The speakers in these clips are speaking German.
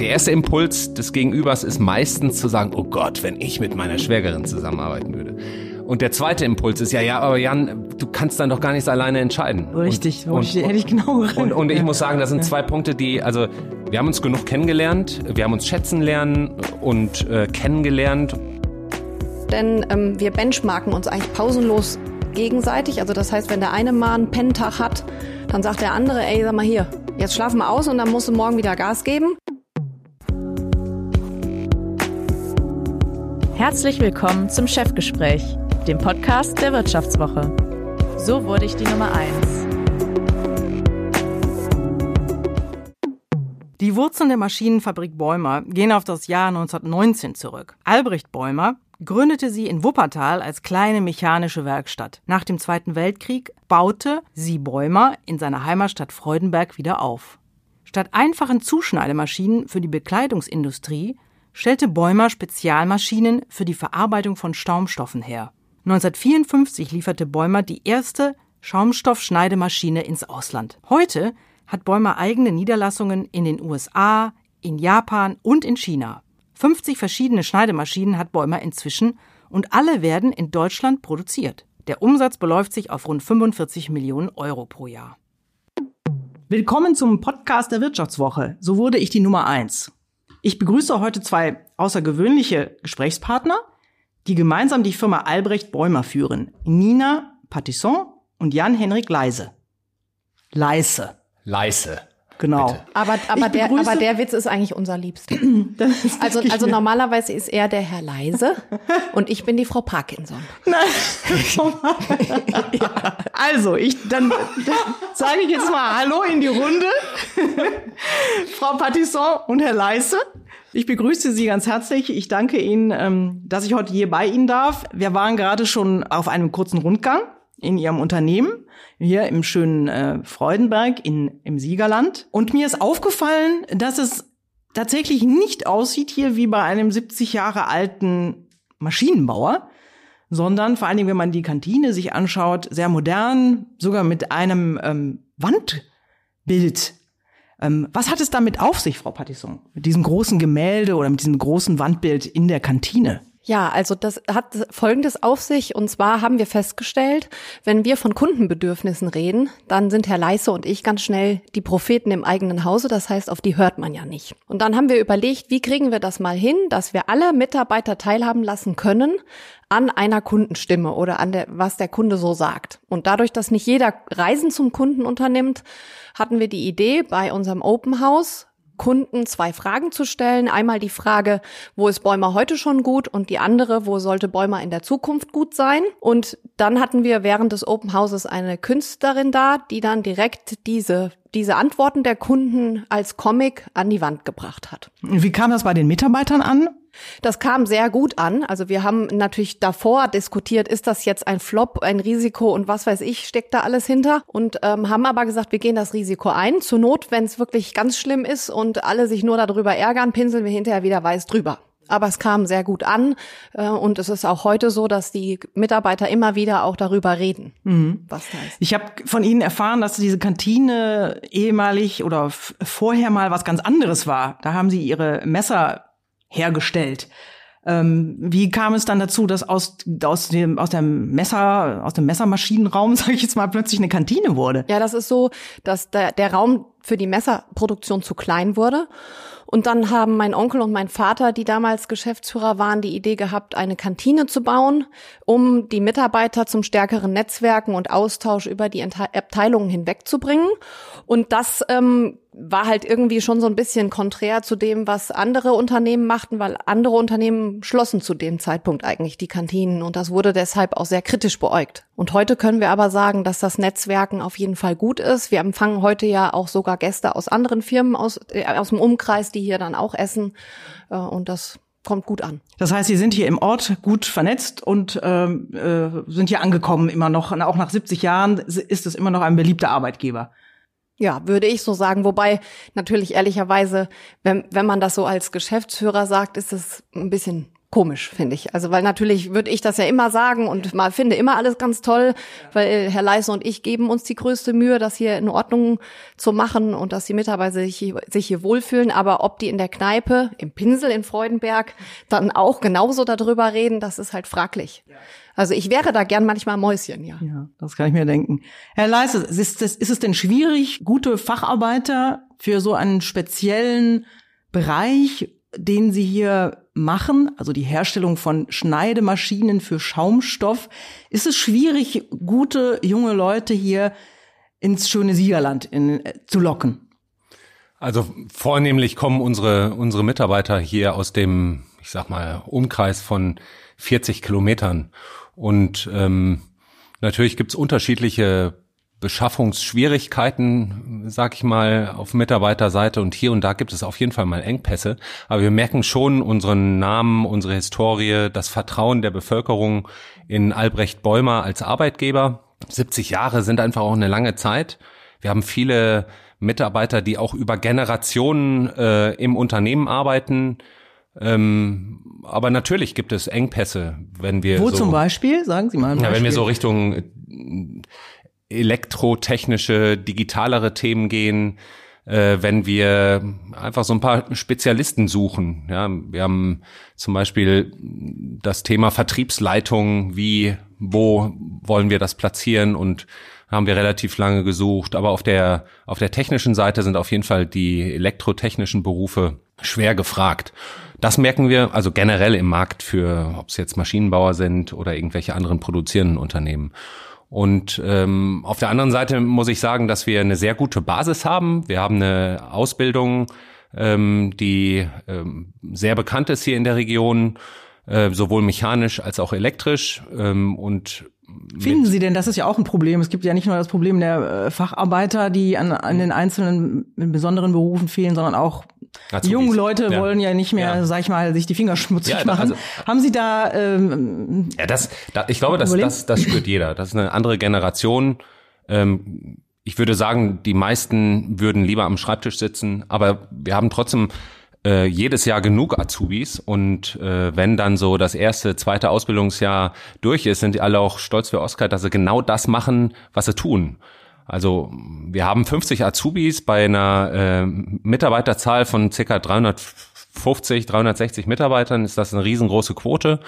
der erste Impuls des Gegenübers ist meistens zu sagen, oh Gott, wenn ich mit meiner Schwägerin zusammenarbeiten würde. Und der zweite Impuls ist ja, ja, aber Jan, du kannst dann doch gar nichts alleine entscheiden. Richtig, und, und, hätte ich genau und, und ich muss sagen, das sind zwei Punkte, die, also wir haben uns genug kennengelernt, wir haben uns schätzen lernen und äh, kennengelernt. Denn ähm, wir benchmarken uns eigentlich pausenlos gegenseitig. Also das heißt, wenn der eine mal einen Penntag hat, dann sagt der andere, ey, sag mal hier, jetzt schlafen wir aus und dann musst du morgen wieder Gas geben. Herzlich willkommen zum Chefgespräch dem Podcast der Wirtschaftswoche. So wurde ich die Nummer 1. Die Wurzeln der Maschinenfabrik Bäumer gehen auf das Jahr 1919 zurück. Albrecht Bäumer gründete sie in Wuppertal als kleine mechanische Werkstatt. Nach dem Zweiten Weltkrieg baute sie Bäumer in seiner Heimatstadt Freudenberg wieder auf. Statt einfachen Zuschneidemaschinen für die Bekleidungsindustrie stellte Bäumer Spezialmaschinen für die Verarbeitung von Staumstoffen her. 1954 lieferte Bäumer die erste Schaumstoffschneidemaschine ins Ausland. Heute hat Bäumer eigene Niederlassungen in den USA, in Japan und in China. 50 verschiedene Schneidemaschinen hat Bäumer inzwischen und alle werden in Deutschland produziert. Der Umsatz beläuft sich auf rund 45 Millionen Euro pro Jahr. Willkommen zum Podcast der Wirtschaftswoche. So wurde ich die Nummer eins. Ich begrüße heute zwei außergewöhnliche Gesprächspartner die gemeinsam die Firma Albrecht Bäumer führen. Nina Patisson und Jan-Henrik Leise. Leise. Leise. Genau. Bitte. Aber, aber, der, aber der Witz ist eigentlich unser Liebster. also, also normalerweise ist er der Herr Leise und ich bin die Frau Parkinson. Nein. ja. Also, ich, dann, dann sage ich jetzt mal Hallo in die Runde. Frau Patisson und Herr Leise. Ich begrüße Sie ganz herzlich. Ich danke Ihnen, ähm, dass ich heute hier bei Ihnen darf. Wir waren gerade schon auf einem kurzen Rundgang in Ihrem Unternehmen, hier im schönen äh, Freudenberg in, im Siegerland. Und mir ist aufgefallen, dass es tatsächlich nicht aussieht hier wie bei einem 70 Jahre alten Maschinenbauer, sondern vor allen Dingen, wenn man die Kantine sich anschaut, sehr modern, sogar mit einem ähm, Wandbild ähm, was hat es damit auf sich, Frau Patisson, mit diesem großen Gemälde oder mit diesem großen Wandbild in der Kantine? Ja, also das hat Folgendes auf sich. Und zwar haben wir festgestellt, wenn wir von Kundenbedürfnissen reden, dann sind Herr Leisse und ich ganz schnell die Propheten im eigenen Hause. Das heißt, auf die hört man ja nicht. Und dann haben wir überlegt, wie kriegen wir das mal hin, dass wir alle Mitarbeiter teilhaben lassen können an einer Kundenstimme oder an der, was der Kunde so sagt. Und dadurch, dass nicht jeder Reisen zum Kunden unternimmt, hatten wir die Idee, bei unserem Open House Kunden zwei Fragen zu stellen. Einmal die Frage, wo ist Bäumer heute schon gut und die andere, wo sollte Bäumer in der Zukunft gut sein? Und dann hatten wir während des Open Houses eine Künstlerin da, die dann direkt diese diese Antworten der Kunden als Comic an die Wand gebracht hat. Wie kam das bei den Mitarbeitern an? Das kam sehr gut an. Also wir haben natürlich davor diskutiert, ist das jetzt ein Flop, ein Risiko und was weiß ich, steckt da alles hinter. Und ähm, haben aber gesagt, wir gehen das Risiko ein. Zur Not, wenn es wirklich ganz schlimm ist und alle sich nur darüber ärgern, pinseln wir hinterher wieder weiß drüber. Aber es kam sehr gut an äh, und es ist auch heute so, dass die Mitarbeiter immer wieder auch darüber reden, mhm. was da ist. Ich habe von Ihnen erfahren, dass diese Kantine ehemalig oder vorher mal was ganz anderes war. Da haben Sie Ihre Messer hergestellt. Ähm, wie kam es dann dazu, dass aus, aus, dem, aus dem Messer, aus dem Messermaschinenraum, sage ich jetzt mal, plötzlich eine Kantine wurde? Ja, das ist so, dass der, der Raum für die Messerproduktion zu klein wurde. Und dann haben mein Onkel und mein Vater, die damals Geschäftsführer waren, die Idee gehabt, eine Kantine zu bauen, um die Mitarbeiter zum stärkeren Netzwerken und Austausch über die Abteilungen hinwegzubringen. Und das ähm, war halt irgendwie schon so ein bisschen konträr zu dem, was andere Unternehmen machten, weil andere Unternehmen schlossen zu dem Zeitpunkt eigentlich die Kantinen und das wurde deshalb auch sehr kritisch beäugt. Und heute können wir aber sagen, dass das Netzwerken auf jeden Fall gut ist. Wir empfangen heute ja auch sogar Gäste aus anderen Firmen aus, äh, aus dem Umkreis, die hier dann auch essen äh, und das kommt gut an. Das heißt, Sie sind hier im Ort gut vernetzt und ähm, äh, sind hier angekommen immer noch. Auch nach 70 Jahren ist es immer noch ein beliebter Arbeitgeber. Ja, würde ich so sagen. Wobei natürlich ehrlicherweise, wenn, wenn man das so als Geschäftsführer sagt, ist es ein bisschen komisch, finde ich. Also weil natürlich würde ich das ja immer sagen und mal finde immer alles ganz toll, weil Herr Leise und ich geben uns die größte Mühe, das hier in Ordnung zu machen und dass die Mitarbeiter sich hier, sich hier wohlfühlen. Aber ob die in der Kneipe, im Pinsel in Freudenberg, dann auch genauso darüber reden, das ist halt fraglich. Also ich wäre da gern manchmal Mäuschen, ja. Ja, das kann ich mir denken. Herr Leise, ist es, ist es denn schwierig, gute Facharbeiter für so einen speziellen Bereich, den Sie hier machen, also die Herstellung von Schneidemaschinen für Schaumstoff, ist es schwierig, gute junge Leute hier ins schöne Siegerland in, äh, zu locken? Also vornehmlich kommen unsere, unsere Mitarbeiter hier aus dem, ich sag mal, Umkreis von 40 Kilometern. Und ähm, natürlich gibt's unterschiedliche Beschaffungsschwierigkeiten, sag ich mal, auf Mitarbeiterseite und hier und da gibt es auf jeden Fall mal Engpässe. Aber wir merken schon unseren Namen, unsere Historie, das Vertrauen der Bevölkerung in Albrecht Bäumer als Arbeitgeber. 70 Jahre sind einfach auch eine lange Zeit. Wir haben viele Mitarbeiter, die auch über Generationen äh, im Unternehmen arbeiten. Ähm, aber natürlich gibt es Engpässe, wenn wir Wo so, zum Beispiel? Sagen Sie mal. Ja, wenn wir so Richtung äh, elektrotechnische, digitalere Themen gehen, äh, wenn wir einfach so ein paar Spezialisten suchen. Ja, wir haben zum Beispiel das Thema Vertriebsleitung, wie, wo wollen wir das platzieren und haben wir relativ lange gesucht. Aber auf der, auf der technischen Seite sind auf jeden Fall die elektrotechnischen Berufe schwer gefragt. Das merken wir also generell im Markt für, ob es jetzt Maschinenbauer sind oder irgendwelche anderen produzierenden Unternehmen. Und ähm, auf der anderen Seite muss ich sagen, dass wir eine sehr gute Basis haben. Wir haben eine Ausbildung, ähm, die ähm, sehr bekannt ist hier in der Region, äh, sowohl mechanisch als auch elektrisch. Ähm, und Finden Sie denn, das ist ja auch ein Problem. Es gibt ja nicht nur das Problem der äh, Facharbeiter, die an, an den einzelnen in besonderen Berufen fehlen, sondern auch Azubis. die jungen Leute Ja. wollen ja nicht mehr, Ja. sag ich mal, sich die Finger schmutzig Ja, machen. also- Haben Sie da ähm, Ja, das, da, ich glaube, das, das, das spürt jeder. Das ist eine andere Generation. Ähm, ich würde sagen, die meisten würden lieber am Schreibtisch sitzen, aber wir haben trotzdem äh, jedes Jahr genug Azubis und äh, wenn dann so das erste, zweite Ausbildungsjahr durch ist, sind die alle auch stolz für Oskar, dass sie genau das machen, was sie tun. Also wir haben 50 Azubis bei einer äh, Mitarbeiterzahl von ca. 350, 360 Mitarbeitern ist das eine riesengroße Quote.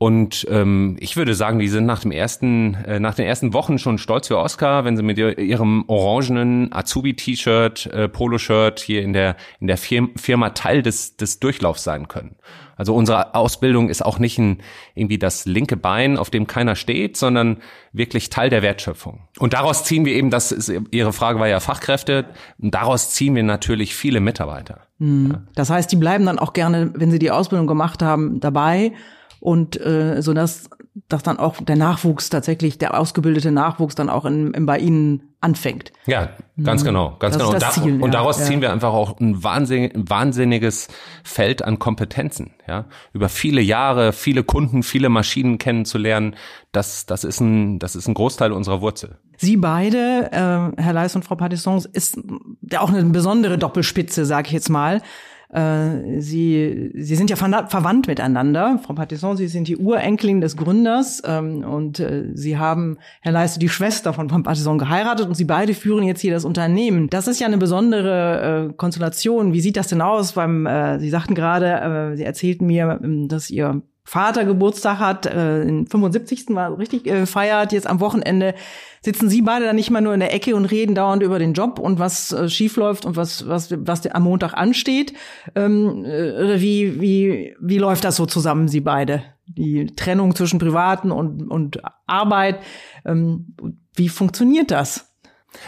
Und ähm, ich würde sagen, die sind nach dem ersten, äh, nach den ersten Wochen schon stolz für Oscar, wenn sie mit ihr- ihrem orangenen Azubi-T-Shirt, äh, Poloshirt hier in der in der Firm Firma Teil des des Durchlaufs sein können. Also unsere Ausbildung ist auch nicht ein, irgendwie das linke Bein, auf dem keiner steht, sondern wirklich Teil der Wertschöpfung. Und daraus ziehen wir eben, das ist Ihre Frage war ja Fachkräfte, und daraus ziehen wir natürlich viele Mitarbeiter. Das heißt, die bleiben dann auch gerne, wenn sie die Ausbildung gemacht haben, dabei und äh, so dass dass dann auch der Nachwuchs tatsächlich der ausgebildete Nachwuchs dann auch in, in bei ihnen anfängt. Ja, ganz genau, ganz Das genau. Und, da, Ziel, und daraus ja. ziehen wir einfach auch ein wahnsinnig, wahnsinniges Feld an Kompetenzen, ja. Über viele Jahre, viele Kunden, viele Maschinen kennenzulernen, das, das ist ein, das ist ein Großteil unserer Wurzel. Sie beide, äh, Herr Leis und Frau Patisson, ist ja auch eine besondere Doppelspitze, sage ich jetzt mal. Äh, Sie, Sie sind ja verwandt miteinander. Frau Patisson, Sie sind die Urenkelin des Gründers ähm, und äh, Sie haben, Herr Leiste, die Schwester von Frau Patisson geheiratet und Sie beide führen jetzt hier das Unternehmen. Das ist ja eine besondere äh, Konstellation. Wie sieht das denn aus? Beim, äh, Sie sagten gerade, äh, Sie erzählten mir, ähm, dass Ihr Vater Geburtstag hat, äh, den 75. war richtig äh, feiert, jetzt am Wochenende sitzen Sie beide dann nicht mal nur in der Ecke und reden dauernd über den Job und was äh, schief läuft und was was was am Montag ansteht. Ähm, äh, wie wie wie läuft das so zusammen, Sie beide? Die Trennung zwischen privaten und und Arbeit. Ähm, wie funktioniert das?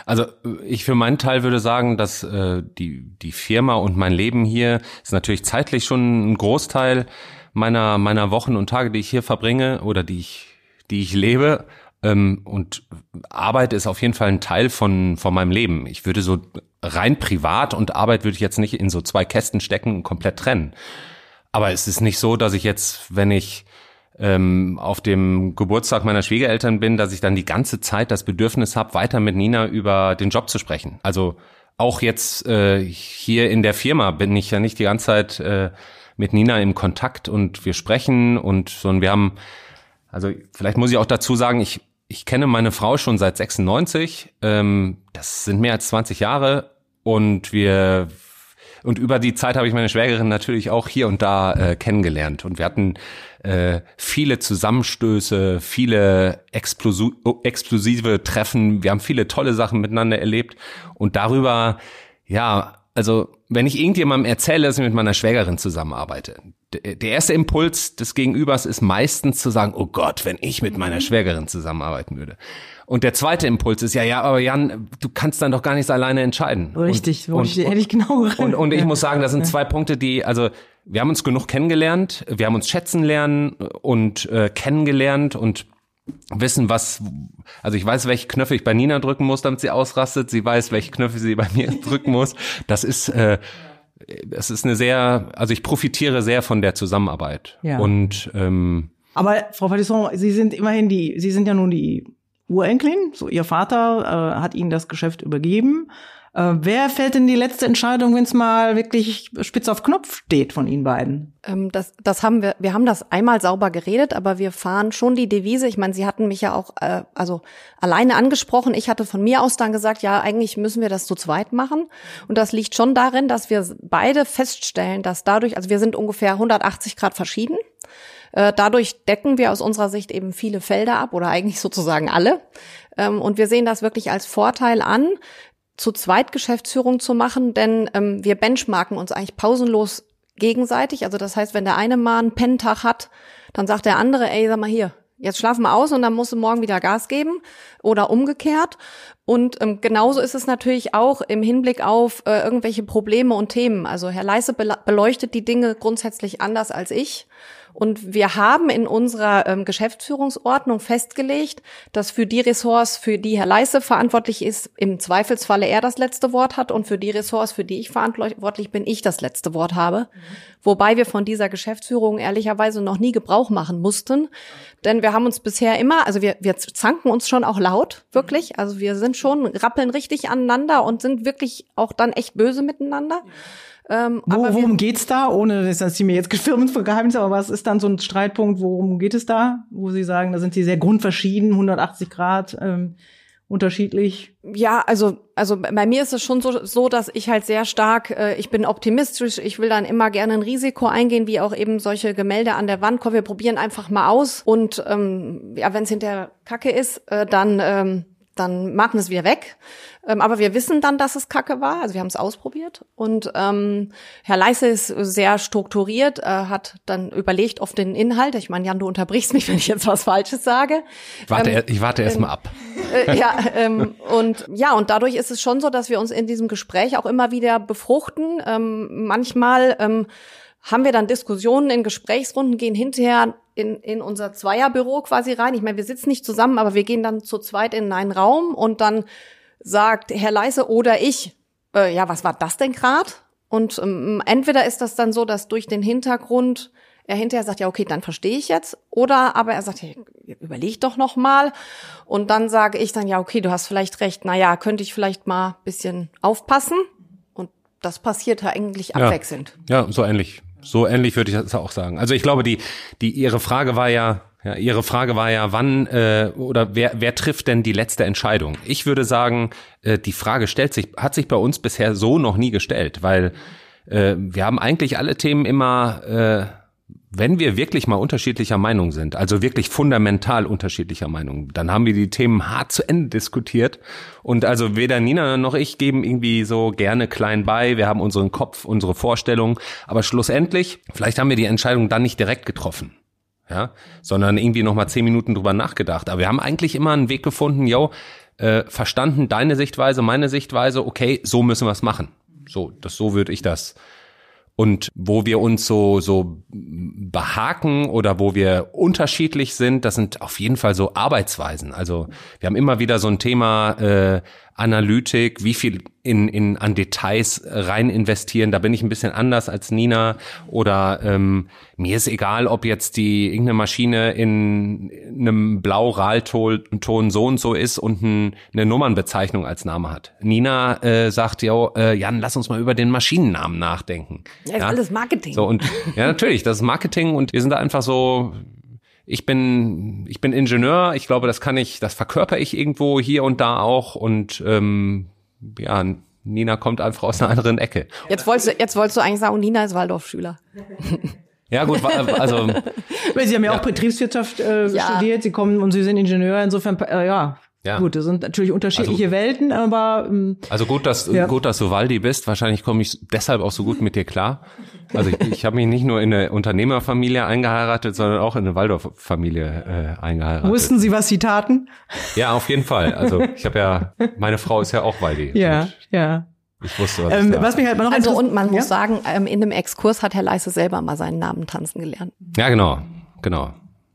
Also ich für meinen Teil würde sagen, dass äh, die, die Firma und mein Leben hier ist natürlich zeitlich schon ein Großteil meiner, meiner Wochen und Tage, die ich hier verbringe oder die ich, die ich lebe. Ähm, und Arbeit ist auf jeden Fall ein Teil von, von meinem Leben. Ich würde so rein privat und Arbeit würde ich jetzt nicht in so zwei Kästen stecken und komplett trennen. Aber es ist nicht so, dass ich jetzt, wenn ich ähm, auf dem Geburtstag meiner Schwiegereltern bin, dass ich dann die ganze Zeit das Bedürfnis habe, weiter mit Nina über den Job zu sprechen. Also auch jetzt äh, hier in der Firma bin ich ja nicht die ganze Zeit äh, mit Nina im Kontakt und wir sprechen und so und wir haben, also vielleicht muss ich auch dazu sagen, ich, ich kenne meine Frau schon seit 96, ähm, das sind mehr als 20 Jahre und wir und über die Zeit habe ich meine Schwägerin natürlich auch hier und da äh, kennengelernt. Und wir hatten äh, viele Zusammenstöße, viele Explosu explosive Treffen. Wir haben viele tolle Sachen miteinander erlebt. Und darüber, ja, also wenn ich irgendjemandem erzähle, dass ich mit meiner Schwägerin zusammenarbeite, der erste Impuls des Gegenübers ist meistens zu sagen, oh Gott, wenn ich mit meiner Schwägerin zusammenarbeiten würde. Und der zweite Impuls ist ja, ja, aber Jan, du kannst dann doch gar nichts alleine entscheiden. Richtig, und, und, hätte ich genau und, und ich muss sagen, das sind zwei Punkte, die, also wir haben uns genug kennengelernt, wir haben uns schätzen lernen und äh, kennengelernt und wissen, was, also ich weiß, welche Knöpfe ich bei Nina drücken muss, damit sie ausrastet. Sie weiß, welche Knöpfe sie bei mir drücken muss. Das ist, äh, das ist eine sehr, also ich profitiere sehr von der Zusammenarbeit. Ja. Und ähm, aber Frau Patisson, Sie sind immerhin die, Sie sind ja nun die Urenkelin, so ihr Vater äh, hat ihnen das Geschäft übergeben. Äh, wer fällt denn die letzte Entscheidung, wenn es mal wirklich spitz auf Knopf steht von Ihnen beiden? Ähm, das, das haben wir, wir haben das einmal sauber geredet, aber wir fahren schon die Devise. Ich meine, Sie hatten mich ja auch äh, also alleine angesprochen. Ich hatte von mir aus dann gesagt, ja, eigentlich müssen wir das zu zweit machen. Und das liegt schon darin, dass wir beide feststellen, dass dadurch, also wir sind ungefähr 180 Grad verschieden. Äh, dadurch decken wir aus unserer Sicht eben viele Felder ab oder eigentlich sozusagen alle. Ähm, und wir sehen das wirklich als Vorteil an, zu zweit Geschäftsführung zu machen, denn ähm, wir benchmarken uns eigentlich pausenlos gegenseitig. Also das heißt, wenn der eine mal einen Penntag hat, dann sagt der andere, ey, sag mal hier, jetzt schlafen wir aus und dann musst du morgen wieder Gas geben oder umgekehrt. Und ähm, genauso ist es natürlich auch im Hinblick auf äh, irgendwelche Probleme und Themen. Also Herr Leisse beleuchtet die Dinge grundsätzlich anders als ich. Und wir haben in unserer ähm, Geschäftsführungsordnung festgelegt, dass für die Ressorts, für die Herr Leisse verantwortlich ist, im Zweifelsfalle er das letzte Wort hat und für die Ressorts, für die ich verantwortlich bin, ich das letzte Wort habe. Mhm. Wobei wir von dieser Geschäftsführung ehrlicherweise noch nie Gebrauch machen mussten. Denn wir haben uns bisher immer, also wir, wir zanken uns schon auch laut, wirklich. Also wir sind schon, rappeln richtig aneinander und sind wirklich auch dann echt böse miteinander. Ja. Ähm, Wo, worum geht's da? Ohne dass Sie mir jetzt gefirmt für Geheimnis, aber was ist dann so ein Streitpunkt? Worum geht es da? Wo Sie sagen, da sind Sie sehr grundverschieden, 180 Grad ähm, unterschiedlich? Ja, also also bei mir ist es schon so, so dass ich halt sehr stark, äh, ich bin optimistisch, ich will dann immer gerne ein Risiko eingehen, wie auch eben solche Gemälde an der Wand. Komm, wir probieren einfach mal aus und ähm, ja, wenn es hinterher Kacke ist, äh, dann ähm, dann machen wir es wieder weg. Ähm, aber wir wissen dann, dass es Kacke war. Also wir haben es ausprobiert. Und ähm, Herr Leisse ist sehr strukturiert, äh, hat dann überlegt auf den Inhalt. Ich meine, Jan, du unterbrichst mich, wenn ich jetzt was Falsches sage. Ich warte, ähm, ich warte erst mal ab. Äh, ja, ähm, und ja, und dadurch ist es schon so, dass wir uns in diesem Gespräch auch immer wieder befruchten. Ähm, manchmal ähm, haben wir dann Diskussionen in Gesprächsrunden, gehen hinterher in, in unser Zweierbüro quasi rein. Ich meine, wir sitzen nicht zusammen, aber wir gehen dann zu zweit in einen Raum und dann sagt Herr Leise oder ich, äh, ja, was war das denn grad? Und ähm, entweder ist das dann so, dass durch den Hintergrund er hinterher sagt, ja, okay, dann verstehe ich jetzt. Oder aber er sagt, hey, überleg doch noch mal. Und dann sage ich dann, ja, okay, du hast vielleicht recht. Na ja, könnte ich vielleicht mal bisschen aufpassen. Und das passiert ja eigentlich abwechselnd. Ja, ja so ähnlich. So ähnlich würde ich das auch sagen. Also ich glaube, die, die ihre Frage war ja, ja, Ihre Frage war ja, wann äh, oder wer, wer trifft denn die letzte Entscheidung? Ich würde sagen, äh, die Frage stellt sich, hat sich bei uns bisher so noch nie gestellt, weil äh, wir haben eigentlich alle Themen immer, äh, wenn wir wirklich mal unterschiedlicher Meinung sind, also wirklich fundamental unterschiedlicher Meinung, dann haben wir die Themen hart zu Ende diskutiert. Und also weder Nina noch ich geben irgendwie so gerne klein bei. Wir haben unseren Kopf, unsere Vorstellung. Aber schlussendlich, vielleicht haben wir die Entscheidung dann nicht direkt getroffen ja, sondern irgendwie noch mal zehn Minuten drüber nachgedacht. Aber wir haben eigentlich immer einen Weg gefunden, yo, äh, verstanden deine Sichtweise, meine Sichtweise, okay, so müssen wir es machen. So, das so würde ich das. Und wo wir uns so so behaken oder wo wir unterschiedlich sind, das sind auf jeden Fall so Arbeitsweisen. Also wir haben immer wieder so ein Thema äh, Analytik, wie viel in, in an Details rein investieren. Da bin ich ein bisschen anders als Nina. Oder ähm, mir ist egal, ob jetzt die irgendeine Maschine in einem Blau-Ralton so und so ist und ein, eine Nummernbezeichnung als Name hat. Nina äh, sagt ja, äh, Jan, lass uns mal über den Maschinennamen nachdenken. Ja, ist alles Marketing. So und ja, natürlich, das ist Marketing und wir sind da einfach so ich bin, ich bin Ingenieur, ich glaube, das kann ich, das verkörper ich irgendwo hier und da auch und ähm, ja, Nina kommt einfach aus einer anderen Ecke. Jetzt wolltest du, jetzt wolltest du eigentlich sagen, Nina ist Waldorfschüler. Ja gut, also weil Sie haben ja, ja. auch Betriebswirtschaft äh, ja. studiert, Sie kommen und Sie sind Ingenieur, insofern äh, ja, ja. Gut, das sind natürlich unterschiedliche also, Welten, aber ähm, also gut, dass ja. gut, dass du Waldi bist. Wahrscheinlich komme ich deshalb auch so gut mit dir klar. Also ich, ich habe mich nicht nur in eine Unternehmerfamilie eingeheiratet, sondern auch in eine Waldorf-Familie äh, eingeheiratet. Wussten Sie, was Sie taten? Ja, auf jeden Fall. Also ich habe ja, meine Frau ist ja auch Waldi. Ja, ja. Ich wusste, was, ähm, was mich halt noch Also und man ja? muss sagen, ähm, in dem Exkurs hat Herr Leise selber mal seinen Namen tanzen gelernt. Ja, genau, genau.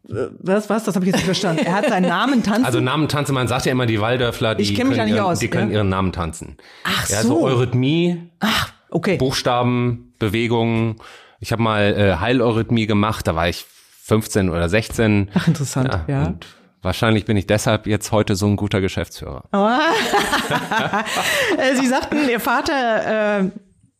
Was, was? Das habe ich jetzt nicht verstanden. Er hat seinen Namen tanzen. Also Namen tanzen, man sagt ja immer, die Waldörfler, die, ich können, mich da nicht ihren, aus, die können ihren Namen tanzen. Ach so. so Eurythmie, Ach, okay. Buchstaben, Bewegungen. Ich habe mal äh, Heileurythmie gemacht, da war ich 15 oder 16. Ach, interessant, ja. ja. Und wahrscheinlich bin ich deshalb jetzt heute so ein guter Geschäftsführer. Oh. Sie sagten, Ihr Vater äh,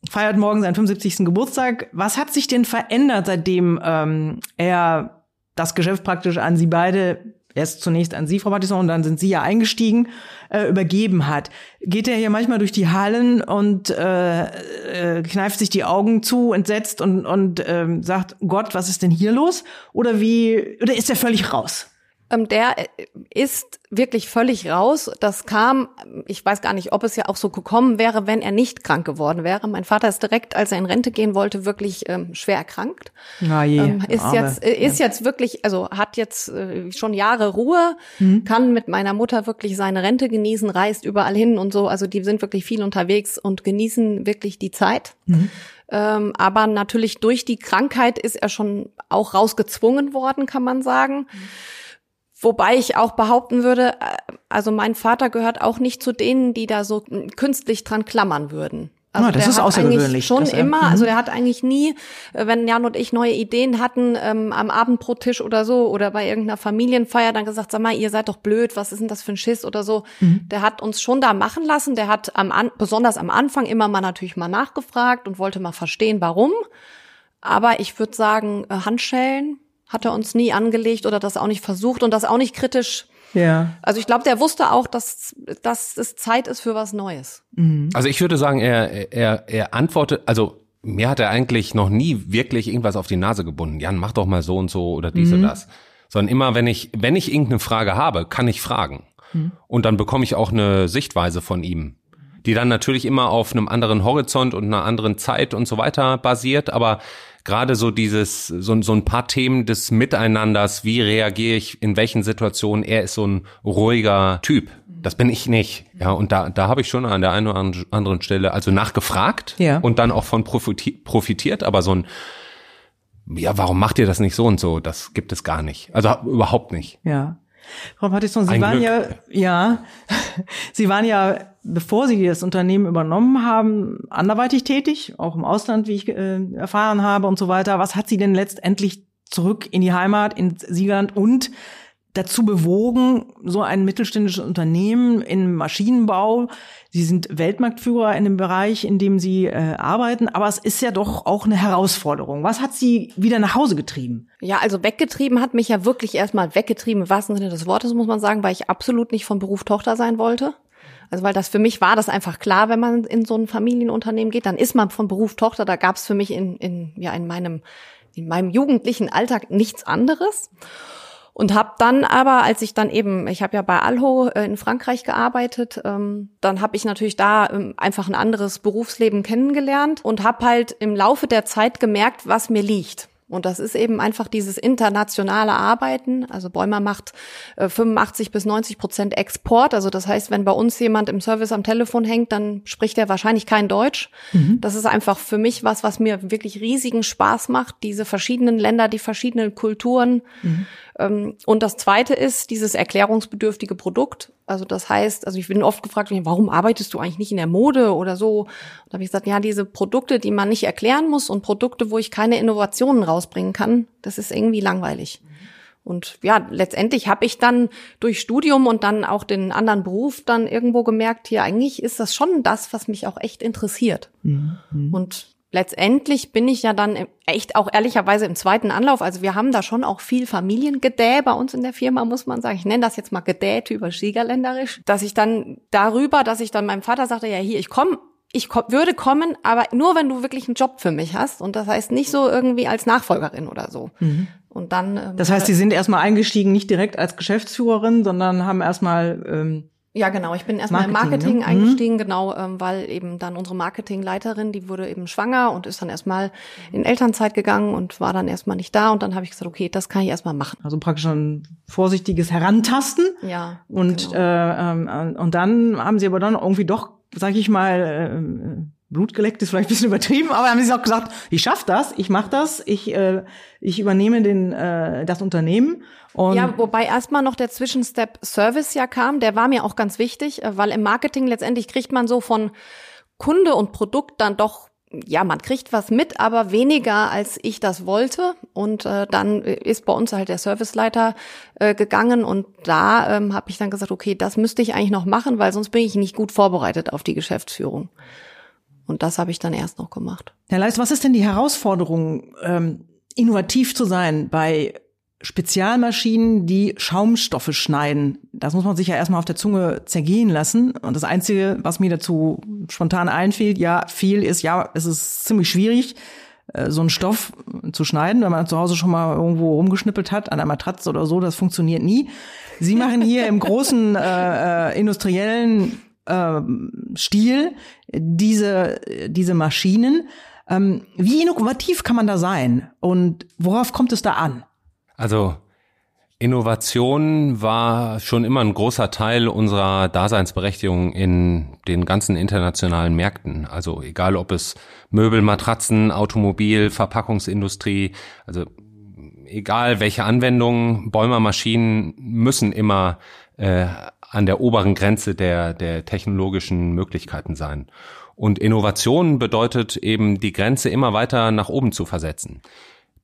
feiert morgen seinen 75. Geburtstag. Was hat sich denn verändert, seitdem ähm, er das Geschäft praktisch an Sie beide, erst zunächst an Sie, Frau Mattison, und dann sind Sie ja eingestiegen, äh, übergeben hat. Geht er hier manchmal durch die Hallen und äh, äh, kneift sich die Augen zu, entsetzt und, und ähm, sagt, Gott, was ist denn hier los? Oder wie, oder ist er völlig raus? Ähm, der äh, ist wirklich völlig raus. Das kam, ich weiß gar nicht, ob es ja auch so gekommen wäre, wenn er nicht krank geworden wäre. Mein Vater ist direkt, als er in Rente gehen wollte, wirklich ähm, schwer erkrankt. Na je, ähm, ist Arme. jetzt äh, ist jetzt wirklich, also hat jetzt äh, schon Jahre Ruhe, mhm. kann mit meiner Mutter wirklich seine Rente genießen, reist überall hin und so. Also die sind wirklich viel unterwegs und genießen wirklich die Zeit. Mhm. Ähm, aber natürlich durch die Krankheit ist er schon auch rausgezwungen worden, kann man sagen. Mhm. Wobei ich auch behaupten würde, äh, also mein Vater gehört auch nicht zu denen, die da so künstlich dran klammern würden. Also ah, das ist außergewöhnlich. Schon er, immer, mhm. also er hat eigentlich nie, äh, wenn Jan und ich neue Ideen hatten, ähm, am Abendbrottisch oder so oder bei irgendeiner Familienfeier, dann gesagt, sag mal, ihr seid doch blöd, was ist denn das für ein Schiss oder so. Mhm. Der hat uns schon da machen lassen, der hat am, besonders am Anfang immer mal natürlich mal nachgefragt und wollte mal verstehen, warum. Aber ich würde sagen, äh, Handschellen, hat er uns nie angelegt oder das auch nicht versucht und das auch nicht kritisch. Ja. Also ich glaube, der wusste auch, dass, dass es Zeit ist für was Neues. Mhm. Also ich würde sagen, er, er, er antwortet, also mir hat er eigentlich noch nie wirklich irgendwas auf die Nase gebunden. Jan, mach doch mal so und so oder dies mhm. oder das. Sondern immer, wenn ich, wenn ich irgendeine Frage habe, kann ich fragen. Mhm. Und dann bekomme ich auch eine Sichtweise von ihm die dann natürlich immer auf einem anderen Horizont und einer anderen Zeit und so weiter basiert, aber gerade so dieses, so, so ein paar Themen des Miteinanders, wie reagiere ich in welchen Situationen, er ist so ein ruhiger Typ. Das bin ich nicht. Ja, und da, da habe ich schon an der einen oder anderen Stelle also nachgefragt ja. und dann auch von profitiert, aber so ein, ja, warum macht ihr das nicht so und so? Das gibt es gar nicht. Also überhaupt nicht. Ja. Frau Pattisson, Sie Ein waren Glück. ja, ja, Sie waren ja, bevor Sie das Unternehmen übernommen haben, anderweitig tätig, auch im Ausland, wie ich äh, erfahren habe und so weiter. Was hat Sie denn letztendlich zurück in die Heimat, in Siegerland und dazu bewogen, so ein mittelständisches Unternehmen im Maschinenbau. Sie sind Weltmarktführer in dem Bereich, in dem Sie äh, arbeiten, aber es ist ja doch auch eine Herausforderung. Was hat Sie wieder nach Hause getrieben? Ja, also weggetrieben hat mich ja wirklich erstmal weggetrieben, im wahrsten Sinne des Wortes, muss man sagen, weil ich absolut nicht von Beruf Tochter sein wollte. Also weil das für mich war das einfach klar, wenn man in so ein Familienunternehmen geht, dann ist man von Beruf Tochter. Da gab es für mich in, in, ja, in meinem in meinem jugendlichen Alltag nichts anderes. Und habe dann aber, als ich dann eben, ich habe ja bei Alho äh, in Frankreich gearbeitet, ähm, dann habe ich natürlich da ähm, einfach ein anderes Berufsleben kennengelernt und habe halt im Laufe der Zeit gemerkt, was mir liegt. Und das ist eben einfach dieses internationale Arbeiten. Also Bäumer macht äh, 85 bis 90 Prozent Export. Also das heißt, wenn bei uns jemand im Service am Telefon hängt, dann spricht er wahrscheinlich kein Deutsch. Mhm. Das ist einfach für mich was, was mir wirklich riesigen Spaß macht. Diese verschiedenen Länder, die verschiedenen Kulturen. Mhm. Ähm, und das zweite ist dieses erklärungsbedürftige Produkt. Also das heißt, also ich bin oft gefragt, warum arbeitest du eigentlich nicht in der Mode oder so? Und da habe ich gesagt, ja, diese Produkte, die man nicht erklären muss und Produkte, wo ich keine Innovationen rausbringen kann, das ist irgendwie langweilig. Und ja, letztendlich habe ich dann durch Studium und dann auch den anderen Beruf dann irgendwo gemerkt, hier eigentlich ist das schon das, was mich auch echt interessiert. Mhm. Und letztendlich bin ich ja dann echt auch ehrlicherweise im zweiten Anlauf, also wir haben da schon auch viel Familiengedäh bei uns in der Firma, muss man sagen. Ich nenne das jetzt mal Gedäh über Schiegerländerisch, dass ich dann darüber, dass ich dann meinem Vater sagte, ja hier, ich komme ich würde kommen, aber nur wenn du wirklich einen Job für mich hast. Und das heißt nicht so irgendwie als Nachfolgerin oder so. Mhm. Und dann. Ähm, das heißt, Sie sind erstmal eingestiegen, nicht direkt als Geschäftsführerin, sondern haben erstmal ähm, ja, genau. Ich bin erstmal Marketing, im Marketing ne? eingestiegen, mhm. genau, ähm, weil eben dann unsere Marketingleiterin, die wurde eben schwanger und ist dann erstmal in Elternzeit gegangen und war dann erstmal nicht da. Und dann habe ich gesagt, okay, das kann ich erstmal machen. Also praktisch ein vorsichtiges Herantasten. Ja. Und genau. äh, ähm, und dann haben sie aber dann irgendwie doch, sag ich mal, äh, Blut geleckt ist vielleicht ein bisschen übertrieben, aber haben sie auch gesagt, ich schaff das, ich mache das, ich äh, ich übernehme den äh, das Unternehmen und ja, wobei erstmal noch der Zwischenstep Service ja kam, der war mir auch ganz wichtig, äh, weil im Marketing letztendlich kriegt man so von Kunde und Produkt dann doch ja, man kriegt was mit, aber weniger als ich das wollte. Und äh, dann ist bei uns halt der Serviceleiter äh, gegangen und da ähm, habe ich dann gesagt, okay, das müsste ich eigentlich noch machen, weil sonst bin ich nicht gut vorbereitet auf die Geschäftsführung. Und das habe ich dann erst noch gemacht. Herr Leist, was ist denn die Herausforderung, ähm, innovativ zu sein bei Spezialmaschinen, die Schaumstoffe schneiden. Das muss man sich ja erstmal auf der Zunge zergehen lassen. Und das Einzige, was mir dazu spontan einfiel, ja, viel ist, ja, es ist ziemlich schwierig, äh, so einen Stoff zu schneiden, wenn man zu Hause schon mal irgendwo rumgeschnippelt hat, an der Matratze oder so, das funktioniert nie. Sie machen hier im großen äh, äh, industriellen äh, Stil diese, diese Maschinen. Ähm, wie innovativ kann man da sein und worauf kommt es da an? Also Innovation war schon immer ein großer Teil unserer Daseinsberechtigung in den ganzen internationalen Märkten. Also egal ob es Möbel, Matratzen, Automobil, Verpackungsindustrie, also egal welche Anwendungen, Bäumer, Maschinen müssen immer äh, an der oberen Grenze der, der technologischen Möglichkeiten sein. Und Innovation bedeutet eben, die Grenze immer weiter nach oben zu versetzen.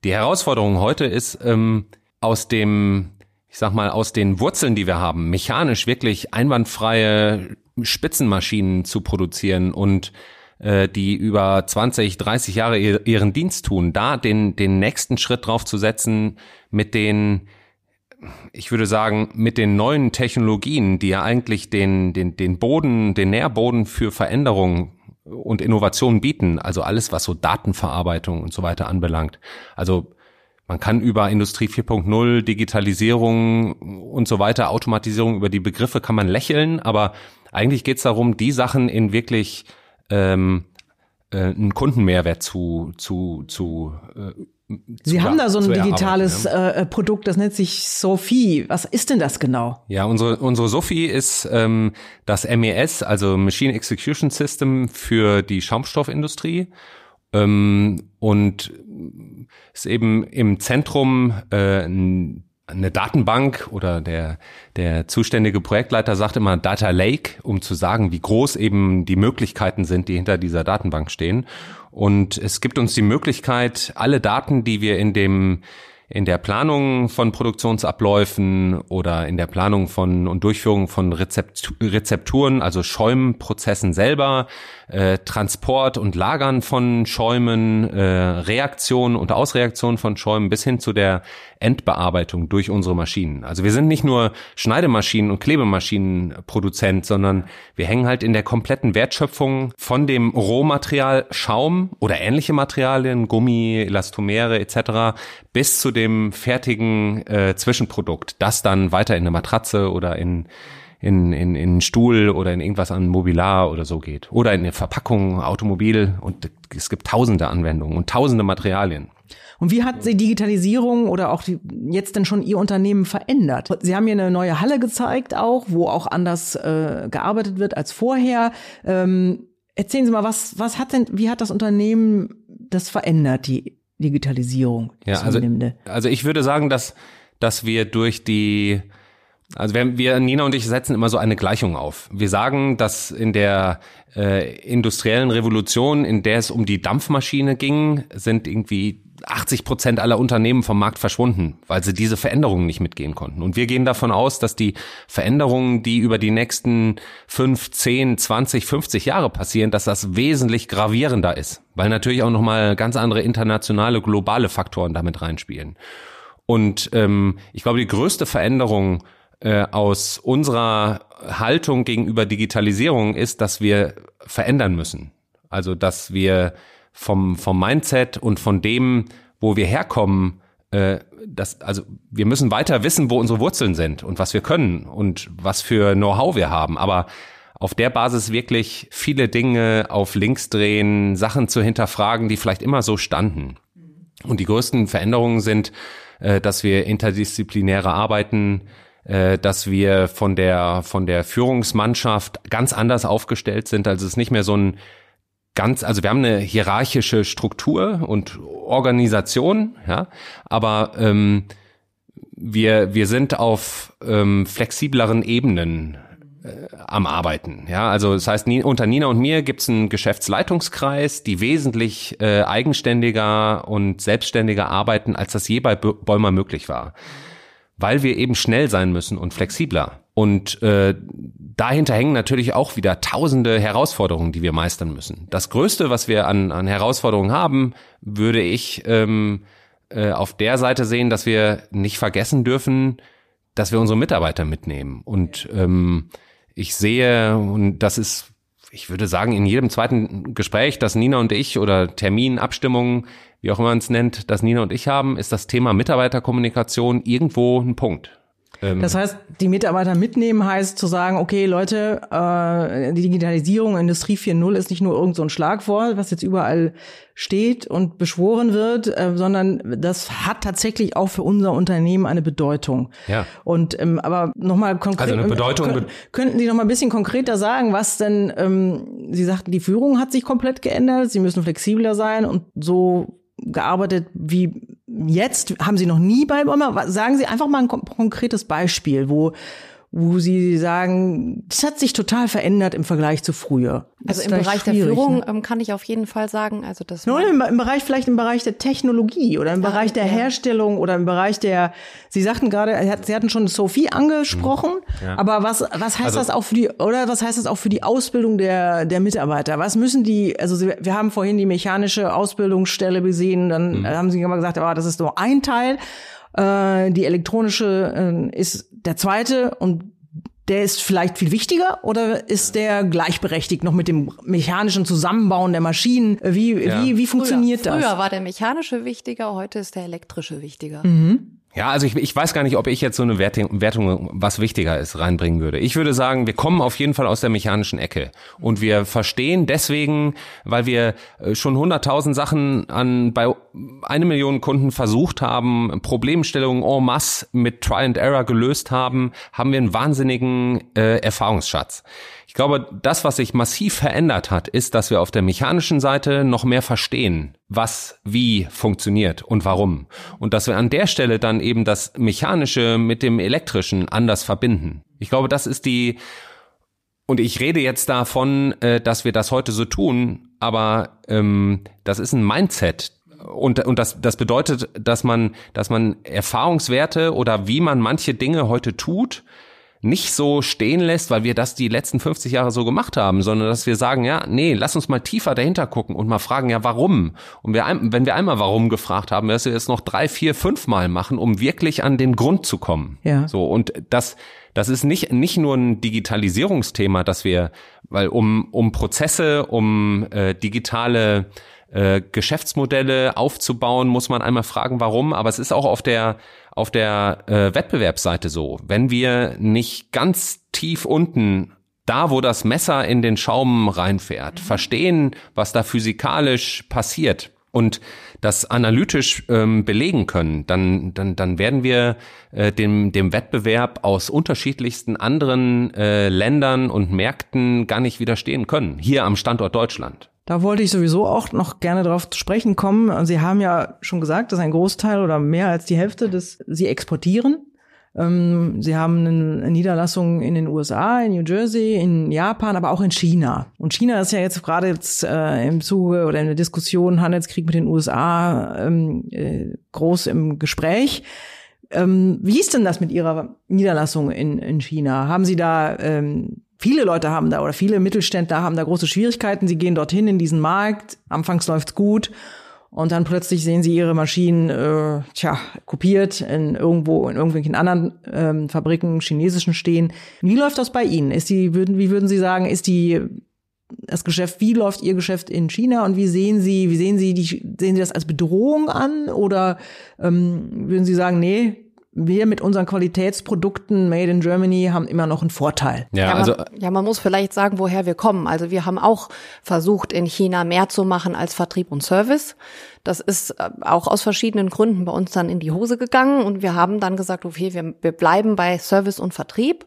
Die Herausforderung heute ist, ähm, aus dem, ich sag mal, aus den Wurzeln, die wir haben, mechanisch wirklich einwandfreie Spitzenmaschinen zu produzieren und äh, die über 20, 30 Jahre ihren Dienst tun, da den, den nächsten Schritt drauf zu setzen mit den, ich würde sagen, mit den neuen Technologien, die ja eigentlich den, den, den Boden, den Nährboden für Veränderung und Innovation bieten, also alles, was so Datenverarbeitung und so weiter anbelangt. Also man kann über Industrie 4.0, Digitalisierung und so weiter, Automatisierung, über die Begriffe kann man lächeln, aber eigentlich geht es darum, die Sachen in wirklich ähm, äh, einen Kundenmehrwert zu, zu, zu äh, Sie zu, haben da so ein digitales ja. äh, Produkt, das nennt sich Sophie. Was ist denn das genau? Ja, unsere, unsere Sophie ist ähm, das MES, also Machine Execution System für die Schaumstoffindustrie. Ähm, und ist eben im Zentrum äh, eine Datenbank oder der, der zuständige Projektleiter sagt immer Data Lake, um zu sagen, wie groß eben die Möglichkeiten sind, die hinter dieser Datenbank stehen. Und es gibt uns die Möglichkeit, alle Daten, die wir in dem in der Planung von Produktionsabläufen oder in der Planung von und Durchführung von Rezept, Rezepturen, also Schäumprozessen selber, äh, Transport und Lagern von Schäumen, äh, Reaktion und Ausreaktion von Schäumen bis hin zu der Endbearbeitung durch unsere Maschinen. Also wir sind nicht nur Schneidemaschinen und Klebemaschinenproduzent, sondern wir hängen halt in der kompletten Wertschöpfung von dem Rohmaterial Schaum oder ähnliche Materialien, Gummi, Elastomere etc. bis zu dem fertigen äh, Zwischenprodukt, das dann weiter in eine Matratze oder in in, in, in einen Stuhl oder in irgendwas an Mobilar oder so geht. Oder in eine Verpackung, Automobil und es gibt tausende Anwendungen und tausende Materialien. Und wie hat die Digitalisierung oder auch die, jetzt denn schon Ihr Unternehmen verändert? Sie haben mir eine neue Halle gezeigt auch, wo auch anders äh, gearbeitet wird als vorher. Ähm, erzählen Sie mal, was, was hat denn, wie hat das Unternehmen das verändert, die Digitalisierung? Ja, also, also ich würde sagen, dass dass wir durch die also wir, wir, Nina und ich setzen immer so eine Gleichung auf. Wir sagen, dass in der äh, industriellen Revolution, in der es um die Dampfmaschine ging, sind irgendwie 80 Prozent aller Unternehmen vom Markt verschwunden, weil sie diese Veränderungen nicht mitgehen konnten. Und wir gehen davon aus, dass die Veränderungen, die über die nächsten 5, 10, 20, 50 Jahre passieren, dass das wesentlich gravierender ist, weil natürlich auch nochmal ganz andere internationale, globale Faktoren damit reinspielen. Und ähm, ich glaube, die größte Veränderung äh, aus unserer Haltung gegenüber Digitalisierung ist, dass wir verändern müssen. Also dass wir vom, vom Mindset und von dem, wo wir herkommen, äh, das, also wir müssen weiter wissen, wo unsere Wurzeln sind und was wir können und was für Know-how wir haben. Aber auf der Basis wirklich viele Dinge auf links drehen, Sachen zu hinterfragen, die vielleicht immer so standen. Und die größten Veränderungen sind, äh, dass wir interdisziplinäre arbeiten, dass wir von der, von der Führungsmannschaft ganz anders aufgestellt sind. Also es ist nicht mehr so ein ganz, also wir haben eine hierarchische Struktur und Organisation, ja, aber ähm, wir, wir sind auf ähm, flexibleren Ebenen äh, am Arbeiten. Ja, also das heißt, unter Nina und mir gibt's einen Geschäftsleitungskreis, die wesentlich äh, eigenständiger und selbstständiger arbeiten, als das je bei Bäumer möglich war weil wir eben schnell sein müssen und flexibler. Und äh, dahinter hängen natürlich auch wieder tausende Herausforderungen, die wir meistern müssen. Das Größte, was wir an, an Herausforderungen haben, würde ich ähm, äh, auf der Seite sehen, dass wir nicht vergessen dürfen, dass wir unsere Mitarbeiter mitnehmen. Und ähm, ich sehe, und das ist ich würde sagen, in jedem zweiten Gespräch, das Nina und ich oder Terminabstimmungen, wie auch immer man es nennt, das Nina und ich haben, ist das Thema Mitarbeiterkommunikation irgendwo ein Punkt. Ähm, das heißt, die Mitarbeiter mitnehmen heißt zu sagen, okay, Leute, äh, die Digitalisierung, Industrie 4.0 ist nicht nur irgend so ein Schlagwort, was jetzt überall steht und beschworen wird, äh, sondern das hat tatsächlich auch für unser Unternehmen eine Bedeutung. Ja. Und ähm, aber nochmal konkret. Also eine Bedeutung. Äh, könnten Sie noch mal ein bisschen konkreter sagen, was denn? Ähm, Sie sagten, die Führung hat sich komplett geändert. Sie müssen flexibler sein und so gearbeitet wie jetzt? Haben Sie noch nie bei Bäumer? Sagen Sie einfach mal ein konkretes Beispiel, wo wo Sie sagen, das hat sich total verändert im Vergleich zu früher. Also im Bereich der Führung ne? Ähm, kann ich auf jeden Fall sagen, also das. Nur im, im, Bereich, vielleicht im Bereich der Technologie oder im ja, Bereich der ja. Herstellung oder im Bereich der, Sie sagten gerade, Sie hatten schon Sophie angesprochen, hm, ja. aber was, was heißt also, das auch für die, oder was heißt das auch für die Ausbildung der, der Mitarbeiter? Was müssen die, also Sie, wir haben vorhin die mechanische Ausbildungsstelle gesehen, dann hm. haben Sie immer gesagt, ah, das ist nur ein Teil. Äh, die elektronische äh, ist der zweite und der ist vielleicht viel wichtiger oder ist der gleichberechtigt noch mit dem mechanischen Zusammenbauen der Maschinen? Wie, ja. wie, wie funktioniert früher, das? Früher war der mechanische wichtiger, heute ist der elektrische wichtiger. Mhm. Ja, also ich, ich weiß gar nicht, ob ich jetzt so eine Wertung, Wertung, was wichtiger ist, reinbringen würde. Ich würde sagen, wir kommen auf jeden Fall aus der mechanischen Ecke. Und wir verstehen deswegen, weil wir äh, schon hunderttausend Sachen an bei eine Million Kunden versucht haben, Problemstellungen en masse mit Try and Error gelöst haben, haben wir einen wahnsinnigen äh, Erfahrungsschatz. Ich glaube, das, was sich massiv verändert hat, ist, dass wir auf der mechanischen Seite noch mehr verstehen, was wie funktioniert und warum. Und dass wir an der Stelle dann eben das Mechanische mit dem Elektrischen anders verbinden. Ich glaube, das ist die, und ich rede jetzt davon, äh, dass wir das heute so tun, aber ähm, das ist ein Mindset, und, und das, das bedeutet, dass man, dass man Erfahrungswerte oder wie man manche Dinge heute tut, nicht so stehen lässt, weil wir das die letzten 50 Jahre so gemacht haben, sondern dass wir sagen, ja, nee, lass uns mal tiefer dahinter gucken und mal fragen, ja, warum? Und wir, wenn wir einmal warum gefragt haben, dass wir es noch drei, vier, fünf Mal machen, um wirklich an den Grund zu kommen. Ja. So, und das, das ist nicht, nicht nur ein Digitalisierungsthema, dass wir, weil um, um Prozesse, um äh, digitale äh, Geschäftsmodelle aufzubauen, muss man einmal fragen, warum. Aber es ist auch auf der auf der äh, Wettbewerbsseite so. Wenn wir nicht ganz tief unten da, wo das Messer in den Schaum reinfährt, verstehen, was da physikalisch passiert und das analytisch ähm, belegen können, dann, dann, dann werden wir äh, dem, dem Wettbewerb aus unterschiedlichsten anderen äh, Ländern und Märkten gar nicht widerstehen können, hier am Standort Deutschland. Da wollte ich sowieso auch noch gerne darauf zu sprechen kommen. Sie haben ja schon gesagt, dass ein Großteil oder mehr als die Hälfte des Sie exportieren. Ähm, sie haben eine Niederlassung in den USA, in New Jersey, in Japan, aber auch in China. Und China ist ja jetzt gerade jetzt äh, im Zuge oder in der Diskussion Handelskrieg mit den USA ähm, äh, groß im Gespräch. Ähm, wie ist denn das mit Ihrer Niederlassung in, in China? Haben Sie da ähm, viele Leute haben da oder viele Mittelständler haben da große Schwierigkeiten. Sie gehen dorthin in diesen Markt. Anfangs läuft's gut und dann plötzlich sehen sie ihre Maschinen, äh, tja, kopiert in irgendwo in irgendwelchen anderen ähm, Fabriken, chinesischen stehen. Wie läuft das bei Ihnen? Ist die, würden, wie würden Sie sagen, ist die das Geschäft, wie läuft Ihr Geschäft in China und wie sehen Sie, wie sehen Sie die, sehen Sie das als Bedrohung an oder ähm, würden Sie sagen, nee, wir mit unseren Qualitätsprodukten Made in Germany haben immer noch einen Vorteil. Ja, ja, also, man, ja, man muss vielleicht sagen, woher wir kommen. Also wir haben auch versucht, in China mehr zu machen als Vertrieb und Service. Das ist äh, auch aus verschiedenen Gründen bei uns dann in die Hose gegangen und wir haben dann gesagt, okay, wir, wir bleiben bei Service und Vertrieb.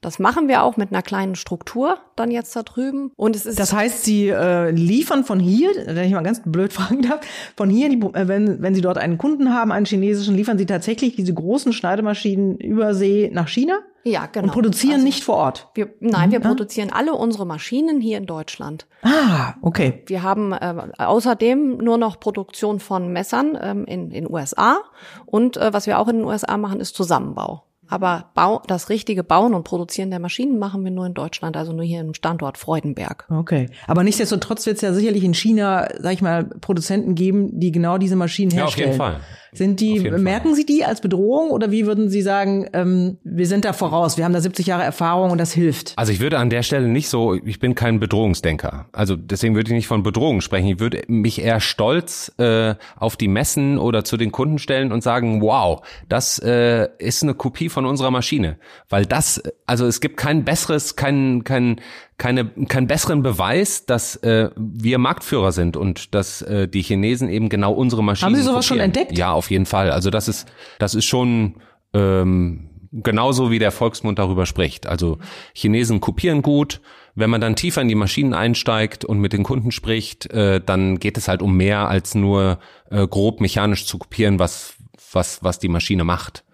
Das machen wir auch mit einer kleinen Struktur dann jetzt da drüben. Und es ist das heißt, Sie äh, liefern von hier, wenn ich mal ganz blöd fragen darf, von hier, die, äh, wenn, wenn Sie dort einen Kunden haben, einen chinesischen, liefern Sie tatsächlich diese großen Schneidemaschinen über See nach China? Ja, genau. Und produzieren also, nicht vor Ort? Wir, nein, wir mhm. produzieren alle unsere Maschinen hier in Deutschland. Ah, okay. Wir haben äh, außerdem nur noch Produktion von Messern ähm, in in USA und äh, was wir auch in den USA machen, ist Zusammenbau. Aber Bau, das richtige Bauen und Produzieren der Maschinen machen wir nur in Deutschland, also nur hier im Standort Freudenberg. Okay. Aber nichtsdestotrotz wird es ja sicherlich in China, sag ich mal, Produzenten geben, die genau diese Maschinen herstellen. Ja, auf jeden Fall. Sind die, merken Sie die als Bedrohung oder wie würden Sie sagen, ähm, wir sind da voraus, wir haben da 70 Jahre Erfahrung und das hilft? Also ich würde an der Stelle nicht so, ich bin kein Bedrohungsdenker. Also deswegen würde ich nicht von Bedrohung sprechen. Ich würde mich eher stolz äh, auf die Messen oder zu den Kunden stellen und sagen, wow, das äh, ist eine Kopie von unserer Maschine. Weil das, also es gibt kein besseres, kein, kein, keine, keinen besseren Beweis, dass äh, wir Marktführer sind und dass äh, die Chinesen eben genau unsere Maschinen. Haben Sie sowas kopieren. schon entdeckt? Ja, auf jeden Fall. Also das ist, das ist schon ähm, genauso wie der Volksmund darüber spricht. Also Chinesen kopieren gut. Wenn man dann tiefer in die Maschinen einsteigt und mit den Kunden spricht, äh, dann geht es halt um mehr als nur äh, grob mechanisch zu kopieren, was was was die Maschine macht.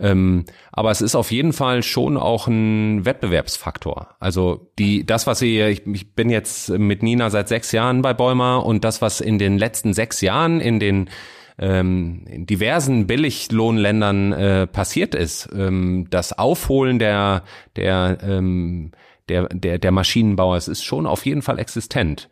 Ähm, aber es ist auf jeden Fall schon auch ein Wettbewerbsfaktor. Also die, das, was sie, ich, ich bin jetzt mit Nina seit sechs Jahren bei Bäumer und das, was in den letzten sechs Jahren in den ähm, in diversen Billiglohnländern äh, passiert ist, ähm, das Aufholen der der ähm, der der der Maschinenbauer, ist schon auf jeden Fall existent.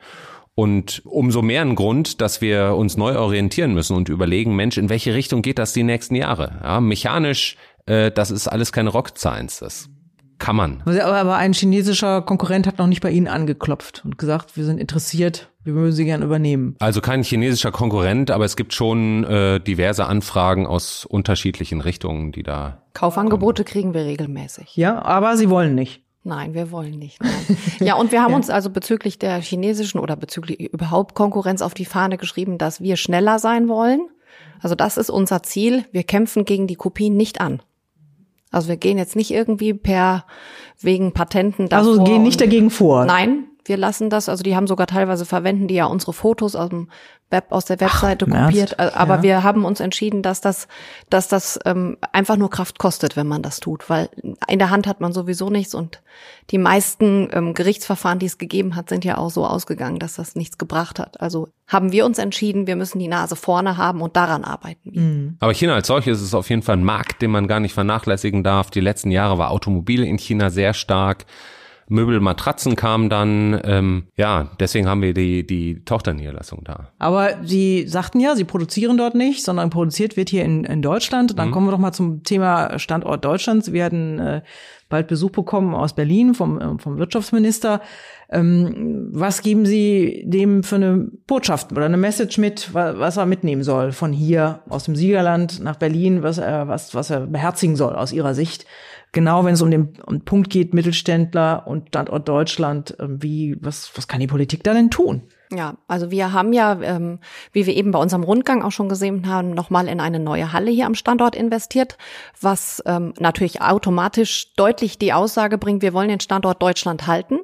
Und umso mehr ein Grund, dass wir uns neu orientieren müssen und überlegen, Mensch, in welche Richtung geht das die nächsten Jahre? Ja, mechanisch, äh, das ist alles keine Rocket Science. Das kann man. Aber ein chinesischer Konkurrent hat noch nicht bei Ihnen angeklopft und gesagt, wir sind interessiert, wir würden Sie gern übernehmen. Also kein chinesischer Konkurrent, aber es gibt schon äh, diverse Anfragen aus unterschiedlichen Richtungen, die da. Kaufangebote kommen. kriegen wir regelmäßig. Ja, aber Sie wollen nicht. Nein, wir wollen nicht. Nein. Ja, und wir haben ja. uns also bezüglich der chinesischen oder bezüglich überhaupt Konkurrenz auf die Fahne geschrieben, dass wir schneller sein wollen. Also das ist unser Ziel. Wir kämpfen gegen die Kopien nicht an. Also wir gehen jetzt nicht irgendwie per wegen Patenten davor. Also gehen nicht dagegen vor. Nein, wir lassen das, also die haben sogar teilweise verwenden die ja unsere Fotos aus dem Web, aus der Webseite Ach, kopiert. Ernst? Aber ja. wir haben uns entschieden, dass das, dass das ähm, einfach nur Kraft kostet, wenn man das tut, weil in der Hand hat man sowieso nichts und die meisten ähm, Gerichtsverfahren, die es gegeben hat, sind ja auch so ausgegangen, dass das nichts gebracht hat. Also haben wir uns entschieden, wir müssen die Nase vorne haben und daran arbeiten wir. Mhm. Aber China als solches ist auf jeden Fall ein Markt, den man gar nicht vernachlässigen darf. Die letzten Jahre war Automobil in China sehr stark. Möbel, Matratzen kamen dann. Ähm, ja, deswegen haben wir die, die Tochterniederlassung da. Aber Sie sagten ja, Sie produzieren dort nicht, sondern produziert wird hier in, in Deutschland. Dann mhm. kommen wir doch mal zum Thema Standort Deutschlands. Wir werden äh, bald Besuch bekommen aus Berlin vom, äh, vom Wirtschaftsminister. Ähm, was geben Sie dem für eine Botschaft oder eine Message mit, was er mitnehmen soll von hier aus dem Siegerland nach Berlin, was er, was, was er beherzigen soll aus Ihrer Sicht? Genau wenn es um den um Punkt geht, Mittelständler und Standort Deutschland, ähm, wie, was, was kann die Politik da denn tun? Ja, also wir haben ja, ähm, wie wir eben bei unserem Rundgang auch schon gesehen haben, nochmal in eine neue Halle hier am Standort investiert, was ähm, natürlich automatisch deutlich die Aussage bringt, wir wollen den Standort Deutschland halten.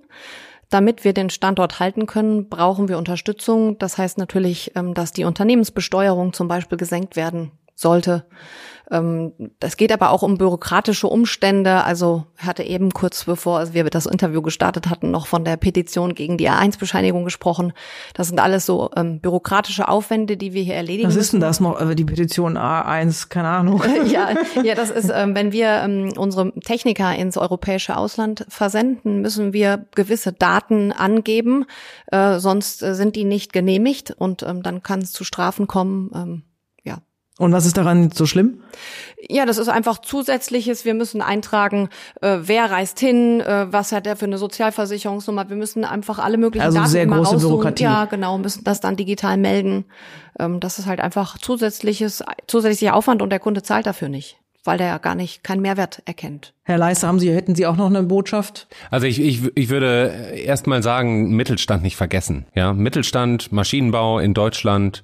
damit wir den Standort halten können, brauchen wir Unterstützung. Das heißt natürlich, ähm, dass die Unternehmensbesteuerung zum Beispiel gesenkt werden sollte. Ähm, das geht aber auch um bürokratische Umstände. Also hatte eben kurz bevor wir das Interview gestartet hatten, noch von der Petition gegen die A1-Bescheinigung gesprochen. Das sind alles so ähm, bürokratische Aufwände, die wir hier erledigen. Was ist denn das noch, äh, die Petition A1, keine Ahnung. ja, ja, das ist, ähm, wenn wir ähm, unsere Techniker ins europäische Ausland versenden, müssen wir gewisse Daten angeben, äh, sonst äh, sind die nicht genehmigt und ähm, dann kann es zu Strafen kommen. Und was ist daran so schlimm? Ja, das ist einfach zusätzliches. Wir müssen eintragen, äh, wer reist hin, äh, was hat er für eine Sozialversicherungsnummer. Wir müssen einfach alle möglichen also Daten sehr immer große raussuchen. Bürokratie. Ja, genau, müssen das dann digital melden. Ähm, das ist halt einfach zusätzliches, zusätzlicher Aufwand und der Kunde zahlt dafür nicht weil der ja gar nicht keinen Mehrwert erkennt. Herr Leister, haben Sie, hätten Sie auch noch eine Botschaft? Also ich, ich, ich würde erst mal sagen, Mittelstand nicht vergessen. Ja, Mittelstand, Maschinenbau in Deutschland,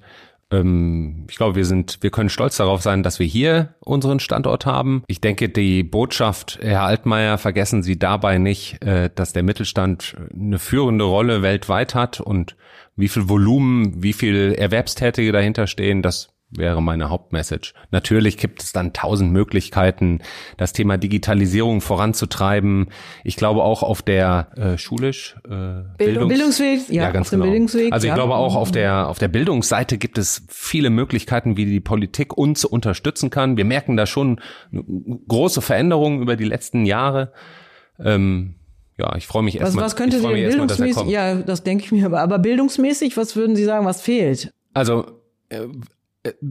ich glaube, wir sind, wir können stolz darauf sein, dass wir hier unseren Standort haben. Ich denke, die Botschaft, Herr Altmaier, vergessen Sie dabei nicht, äh, dass der Mittelstand eine führende Rolle weltweit hat und wie viel Volumen, wie viel Erwerbstätige dahinter stehen, das wäre meine Hauptmessage. Natürlich gibt es dann tausend Möglichkeiten, das Thema Digitalisierung voranzutreiben. Ich glaube auch auf der äh, schulisch äh, Bildung. Bildungsweg, ja, ja ganz genau. Bildungsweg. Also ich ja. glaube auch auf der auf der Bildungsseite gibt es viele Möglichkeiten, wie die Politik uns unterstützen kann. Wir merken da schon große Veränderungen über die letzten Jahre. Ähm, ja, ich freue mich erstmal. Was, was könnte denn bildungsmäßig? ja, das denke ich mir aber. Aber bildungsmäßig, was würden Sie sagen, was fehlt? Also äh,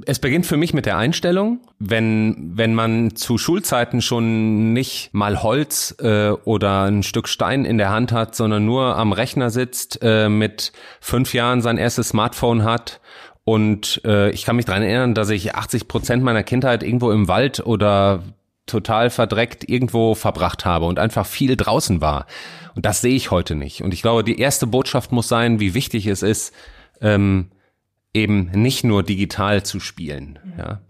es beginnt für mich mit der Einstellung. Wenn, wenn man zu Schulzeiten schon nicht mal Holz äh, oder ein Stück Stein in der Hand hat, sondern nur am Rechner sitzt, äh, mit fünf Jahren sein erstes Smartphone hat und äh, ich kann mich dran erinnern, dass ich 80 Prozent meiner Kindheit irgendwo im Wald oder total verdreckt irgendwo verbracht habe und einfach viel draußen war. Und das sehe ich heute nicht. Und ich glaube, die erste Botschaft muss sein, wie wichtig es ist, ähm, eben nicht nur digital zu spielen. Ja.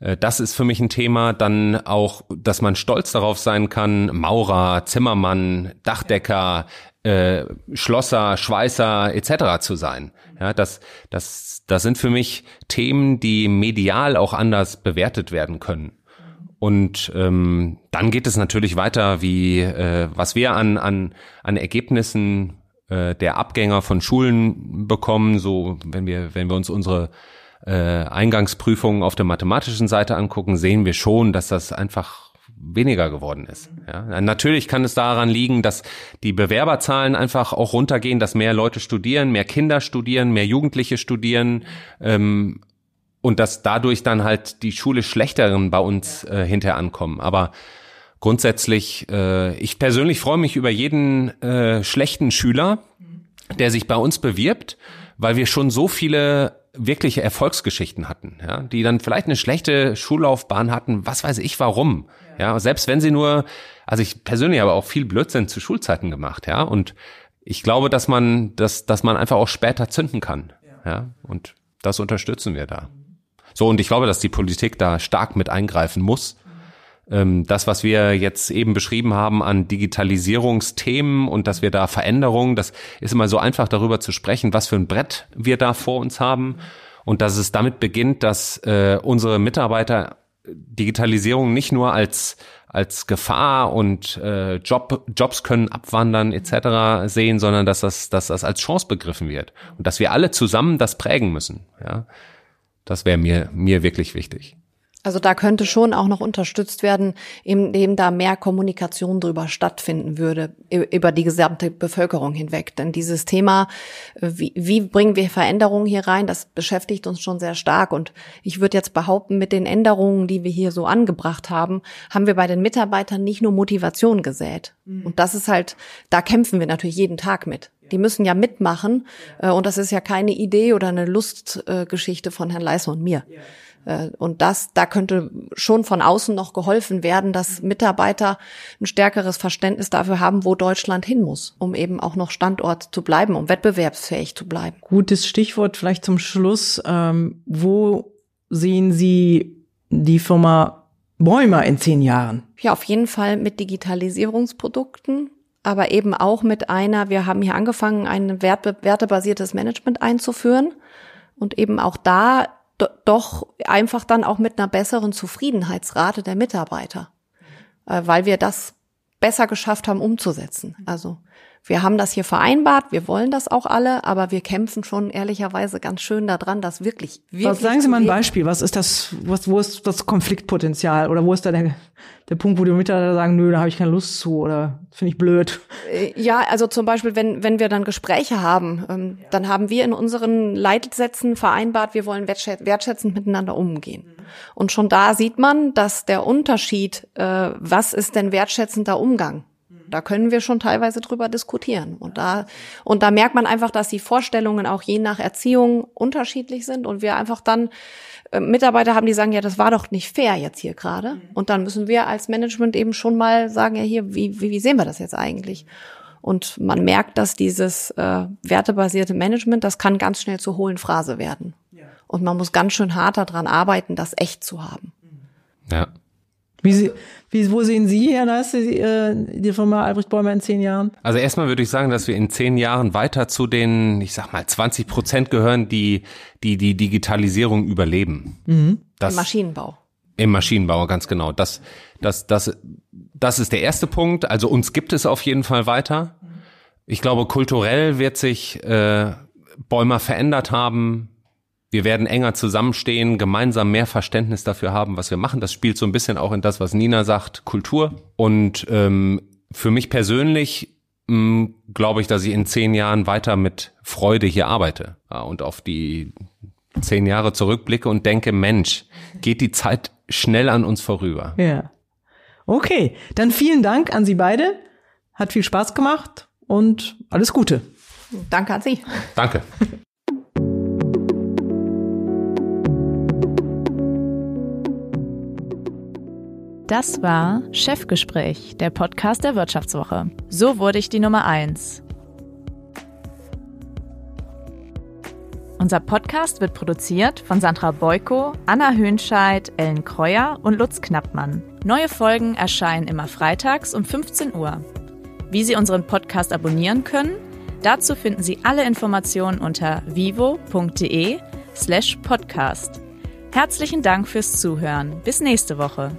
Äh, das ist für mich ein Thema. Dann auch, dass man stolz darauf sein kann, Maurer, Zimmermann, Dachdecker, äh, Schlosser, Schweißer etc. zu sein. Ja, das, das, das sind für mich Themen, die medial auch anders bewertet werden können. Und ähm, dann geht es natürlich weiter, wie äh, was wir an, an, an Ergebnissen äh, der Abgänger von Schulen bekommen, so wenn wir, wenn wir uns unsere äh, Eingangsprüfungen auf der mathematischen Seite angucken, sehen wir schon, dass das einfach weniger geworden ist. Ja, natürlich kann es daran liegen, dass die Bewerberzahlen einfach auch runtergehen, dass mehr Leute studieren, mehr Kinder studieren, mehr Jugendliche studieren ähm, und dass dadurch dann halt die Schule schlechteren bei uns äh, hinterher ankommen. Aber grundsätzlich, äh, ich persönlich freue mich über jeden äh, schlechten Schüler, der sich bei uns bewirbt, weil wir schon so viele wirkliche Erfolgsgeschichten hatten, ja, die dann vielleicht eine schlechte Schullaufbahn hatten, was weiß ich warum. Ja, selbst wenn sie nur, also ich persönlich habe auch viel Blödsinn zu Schulzeiten gemacht, ja, und ich glaube, dass man, dass, dass man einfach auch später zünden kann, ja, und das unterstützen wir da. So, und ich glaube, dass die Politik da stark mit eingreifen muss, das, was wir jetzt eben beschrieben haben an Digitalisierungsthemen und dass wir da Veränderungen, das ist immer so einfach darüber zu sprechen, was für ein Brett wir da vor uns haben und dass es damit beginnt, dass äh, unsere Mitarbeiter Digitalisierung nicht nur als als Gefahr und äh, Job, Jobs können abwandern etc. sehen, sondern dass das, dass das als Chance begriffen wird und dass wir alle zusammen das prägen müssen. Ja, das wäre mir mir wirklich wichtig. Also da könnte schon auch noch unterstützt werden, indem da mehr Kommunikation drüber stattfinden würde, über die gesamte Bevölkerung hinweg. Denn dieses Thema, wie, wie bringen wir Veränderungen hier rein, das beschäftigt uns schon sehr stark. Und ich würde jetzt behaupten, mit den Änderungen, die wir hier so angebracht haben, haben wir bei den Mitarbeitern nicht nur Motivation gesät. Mhm. Und das ist halt, da kämpfen wir natürlich jeden Tag mit. Die müssen ja mitmachen. Äh, und das ist ja keine Idee oder eine Lustgeschichte von Herrn Leisner und mir. Äh, und das, da könnte schon von außen noch geholfen werden, dass Mitarbeiter ein stärkeres Verständnis dafür haben, wo Deutschland hin muss, um eben auch noch Standort zu bleiben, um wettbewerbsfähig zu bleiben. Gutes Stichwort vielleicht zum Schluss. Ähm, wo sehen Sie die Firma Bäumer in zehn Jahren? Ja, auf jeden Fall mit Digitalisierungsprodukten aber eben auch mit einer, wir haben hier angefangen, ein werte, wertebasiertes Management einzuführen und eben auch da doch einfach dann auch mit einer besseren Zufriedenheitsrate der Mitarbeiter, äh, weil wir das besser geschafft haben umzusetzen. Also wir haben das hier vereinbart, wir wollen das auch alle, aber wir kämpfen schon ehrlicherweise ganz schön daran, dass wirklich, wirklich. Was, sagen Sie mal ein Beispiel, was ist das, was, wo ist das Konfliktpotenzial oder wo ist da der, der Punkt, wo die Mitarbeiter sagen, nö, da habe ich keine Lust zu oder finde ich blöd? Äh, ja, also zum Beispiel, wenn, wenn wir dann Gespräche haben, ähm, dann haben wir in unseren Leitsätzen vereinbart, wir wollen wertschätzend miteinander umgehen. Und schon da sieht man, dass der Unterschied, äh, was ist denn wertschätzender Umgang? Da können wir schon teilweise drüber diskutieren. Und da, und da merkt man einfach, dass die Vorstellungen auch je nach Erziehung unterschiedlich sind und wir einfach dann äh, Mitarbeiter haben, die sagen, ja, das war doch nicht fair jetzt hier gerade. Und dann müssen wir als Management eben schon mal sagen, ja, hier, wie, wie, wie sehen wir das jetzt eigentlich? Und man merkt, dass dieses äh, wertebasierte Management, das kann ganz schnell zur hohlen Phrase werden. Und man muss ganz schön hart daran arbeiten, das echt zu haben. Ja. Wie, Sie, wie, wo sehen Sie, Herr Leiste, die, äh, die Firma Albrecht Bäumer in zehn Jahren? Also erstmal würde ich sagen, dass wir in zehn Jahren weiter zu den, ich sag mal, 20 Prozent gehören, die die, die Digitalisierung überleben. Mhm. Das, Im Maschinenbau. Im Maschinenbau, ganz genau. Das, das, das, das ist der erste Punkt. Also uns gibt es auf jeden Fall weiter. Ich glaube, kulturell wird sich äh, Bäumer verändert haben wir werden enger zusammenstehen, gemeinsam mehr Verständnis dafür haben, was wir machen. Das spielt so ein bisschen auch in das, was Nina sagt, Kultur. Und ähm, für mich persönlich hm, glaube ich, dass ich in zehn Jahren weiter mit Freude hier arbeite ja, und auf die zehn Jahre zurückblicke und denke, Mensch, geht die Zeit schnell an uns vorüber. Ja. Okay, dann vielen Dank an Sie beide. Hat viel Spaß gemacht und alles Gute. Danke an Sie. Danke. Das war Chefgespräch, der Podcast der Wirtschaftswoche. So wurde ich die Nummer eins. Unser Podcast wird produziert von Sandra Beuko, Anna Höhnscheid, Ellen Kreuer und Lutz Knappmann. Neue Folgen erscheinen immer freitags um 15 Uhr. Wie Sie unseren Podcast abonnieren können, dazu finden Sie alle Informationen unter vivo.de slash podcast. Herzlichen Dank fürs Zuhören. Bis nächste Woche.